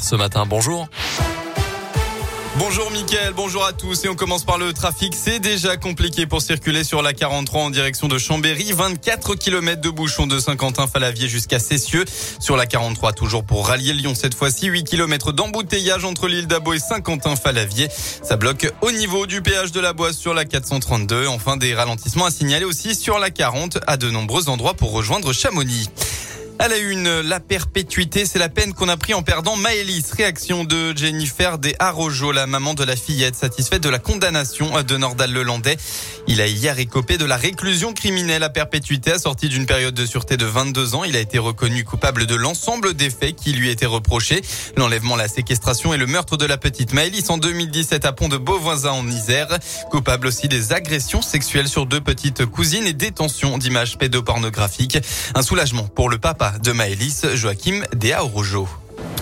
ce matin. Bonjour. Bonjour Mickaël, bonjour à tous et on commence par le trafic. C'est déjà compliqué pour circuler sur la 43 en direction de Chambéry. 24 km de bouchons de Saint-Quentin-Falavier jusqu'à Cessieux. Sur la 43 toujours pour rallier Lyon cette fois-ci. 8 km d'embouteillage entre l'île d'Abo et Saint-Quentin-Falavier. Ça bloque au niveau du péage de la Boise sur la 432. Enfin des ralentissements à signaler aussi sur la 40 à de nombreux endroits pour rejoindre Chamonix. À la une, la perpétuité, c'est la peine qu'on a pris en perdant Maëlys. Réaction de Jennifer des Arrojo, la maman de la fillette, satisfaite de la condamnation de Nordal Lelandais. Il a hier écopé de la réclusion criminelle à perpétuité assortie d'une période de sûreté de 22 ans. Il a été reconnu coupable de l'ensemble des faits qui lui étaient reprochés. L'enlèvement, la séquestration et le meurtre de la petite Maëlys en 2017 à Pont de Beauvoisin en Isère. Coupable aussi des agressions sexuelles sur deux petites cousines et détention d'images pédopornographiques. Un soulagement pour le papa de Maëlys, Joachim Dea Orojo.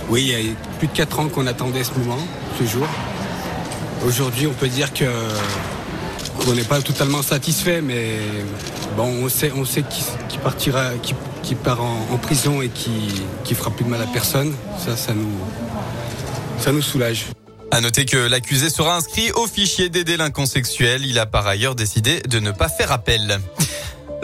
Oui, il y a plus de 4 ans qu'on attendait ce moment, ce jour. Aujourd'hui, on peut dire que on n'est pas totalement satisfait, mais bon, on sait, on sait qu'il partira, qui part en, prison et qui, qui fera plus de mal à personne. Ça, ça nous, ça nous soulage. À noter que l'accusé sera inscrit au fichier des délinquants sexuels. Il a par ailleurs décidé de ne pas faire appel.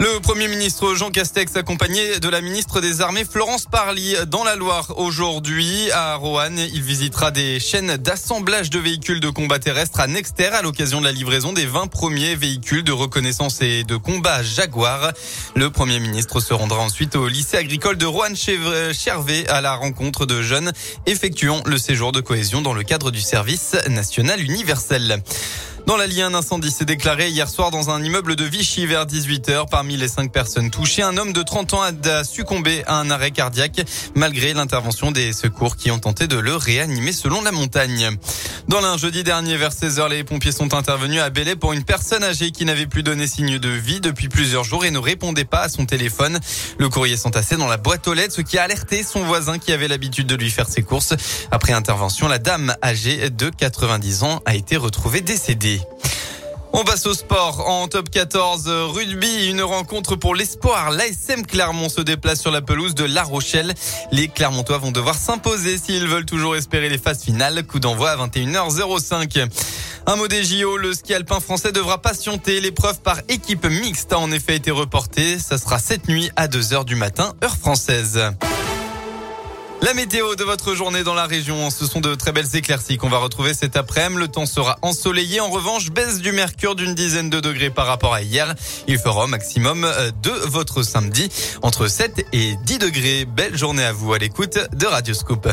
Le Premier ministre Jean Castex, accompagné de la ministre des Armées Florence Parly, dans la Loire aujourd'hui à Roanne. Il visitera des chaînes d'assemblage de véhicules de combat terrestre à Nexter à l'occasion de la livraison des 20 premiers véhicules de reconnaissance et de combat Jaguar. Le Premier ministre se rendra ensuite au lycée agricole de Roanne-Chervé à la rencontre de jeunes effectuant le séjour de cohésion dans le cadre du service national universel. Dans la Ligue, un incendie s'est déclaré hier soir dans un immeuble de Vichy vers 18h. Parmi les cinq personnes touchées, un homme de 30 ans a succombé à un arrêt cardiaque malgré l'intervention des secours qui ont tenté de le réanimer selon la montagne. Dans l'un jeudi dernier vers 16h, les pompiers sont intervenus à Bélé pour une personne âgée qui n'avait plus donné signe de vie depuis plusieurs jours et ne répondait pas à son téléphone. Le courrier s'entassait dans la boîte aux lettres, ce qui a alerté son voisin qui avait l'habitude de lui faire ses courses. Après intervention, la dame âgée de 90 ans a été retrouvée décédée. On passe au sport. En top 14 rugby, une rencontre pour l'espoir. L'ASM Clermont se déplace sur la pelouse de La Rochelle. Les Clermontois vont devoir s'imposer s'ils veulent toujours espérer les phases finales. Coup d'envoi à 21h05. Un mot des JO, le ski alpin français devra patienter. L'épreuve par équipe mixte a en effet été reportée. Ça sera cette nuit à 2h du matin, heure française. La météo de votre journée dans la région, ce sont de très belles éclaircies qu'on va retrouver cet après-midi. Le temps sera ensoleillé. En revanche, baisse du mercure d'une dizaine de degrés par rapport à hier. Il fera au maximum euh, de votre samedi entre 7 et 10 degrés. Belle journée à vous à l'écoute de Radioscope.